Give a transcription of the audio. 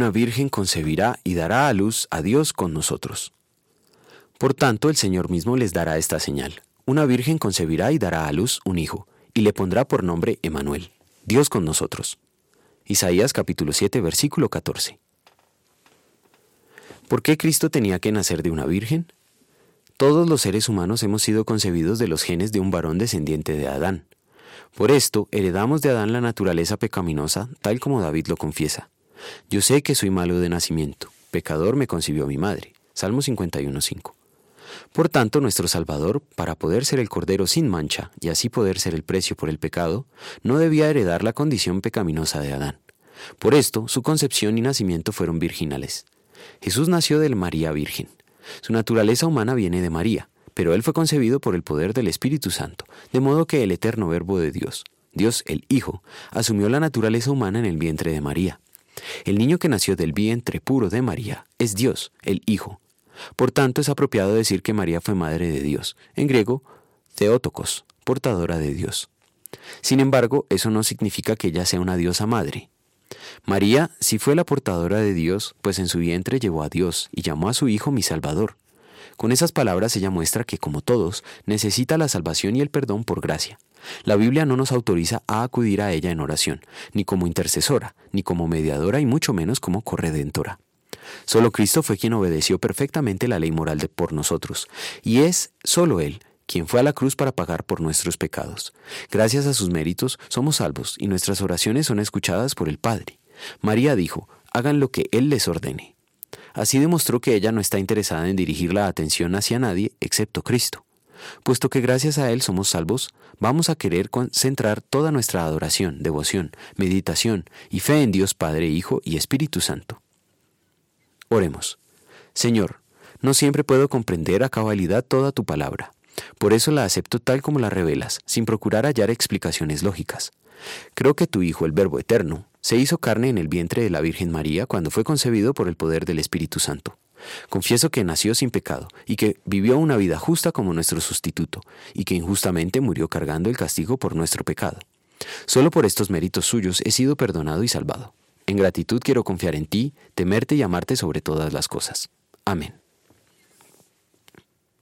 una virgen concebirá y dará a luz a Dios con nosotros. Por tanto, el Señor mismo les dará esta señal. Una virgen concebirá y dará a luz un hijo, y le pondrá por nombre Emanuel, Dios con nosotros. Isaías capítulo 7, versículo 14. ¿Por qué Cristo tenía que nacer de una virgen? Todos los seres humanos hemos sido concebidos de los genes de un varón descendiente de Adán. Por esto, heredamos de Adán la naturaleza pecaminosa, tal como David lo confiesa. Yo sé que soy malo de nacimiento, pecador me concibió mi madre. Salmo 51.5. Por tanto, nuestro Salvador, para poder ser el Cordero sin mancha y así poder ser el precio por el pecado, no debía heredar la condición pecaminosa de Adán. Por esto, su concepción y nacimiento fueron virginales. Jesús nació de María Virgen. Su naturaleza humana viene de María, pero él fue concebido por el poder del Espíritu Santo, de modo que el eterno Verbo de Dios, Dios el Hijo, asumió la naturaleza humana en el vientre de María. El niño que nació del vientre puro de María es Dios, el Hijo. Por tanto, es apropiado decir que María fue madre de Dios, en griego, Theotokos, portadora de Dios. Sin embargo, eso no significa que ella sea una diosa madre. María sí fue la portadora de Dios, pues en su vientre llevó a Dios y llamó a su Hijo mi Salvador. Con esas palabras ella muestra que, como todos, necesita la salvación y el perdón por gracia. La Biblia no nos autoriza a acudir a ella en oración, ni como intercesora, ni como mediadora y mucho menos como corredentora. Solo Cristo fue quien obedeció perfectamente la ley moral de por nosotros, y es solo Él quien fue a la cruz para pagar por nuestros pecados. Gracias a sus méritos somos salvos y nuestras oraciones son escuchadas por el Padre. María dijo, hagan lo que Él les ordene. Así demostró que ella no está interesada en dirigir la atención hacia nadie excepto Cristo. Puesto que gracias a Él somos salvos, vamos a querer concentrar toda nuestra adoración, devoción, meditación y fe en Dios Padre, Hijo y Espíritu Santo. Oremos. Señor, no siempre puedo comprender a cabalidad toda tu palabra. Por eso la acepto tal como la revelas, sin procurar hallar explicaciones lógicas. Creo que tu Hijo, el Verbo Eterno, se hizo carne en el vientre de la Virgen María cuando fue concebido por el poder del Espíritu Santo. Confieso que nació sin pecado y que vivió una vida justa como nuestro sustituto y que injustamente murió cargando el castigo por nuestro pecado. Solo por estos méritos suyos he sido perdonado y salvado. En gratitud quiero confiar en ti, temerte y amarte sobre todas las cosas. Amén.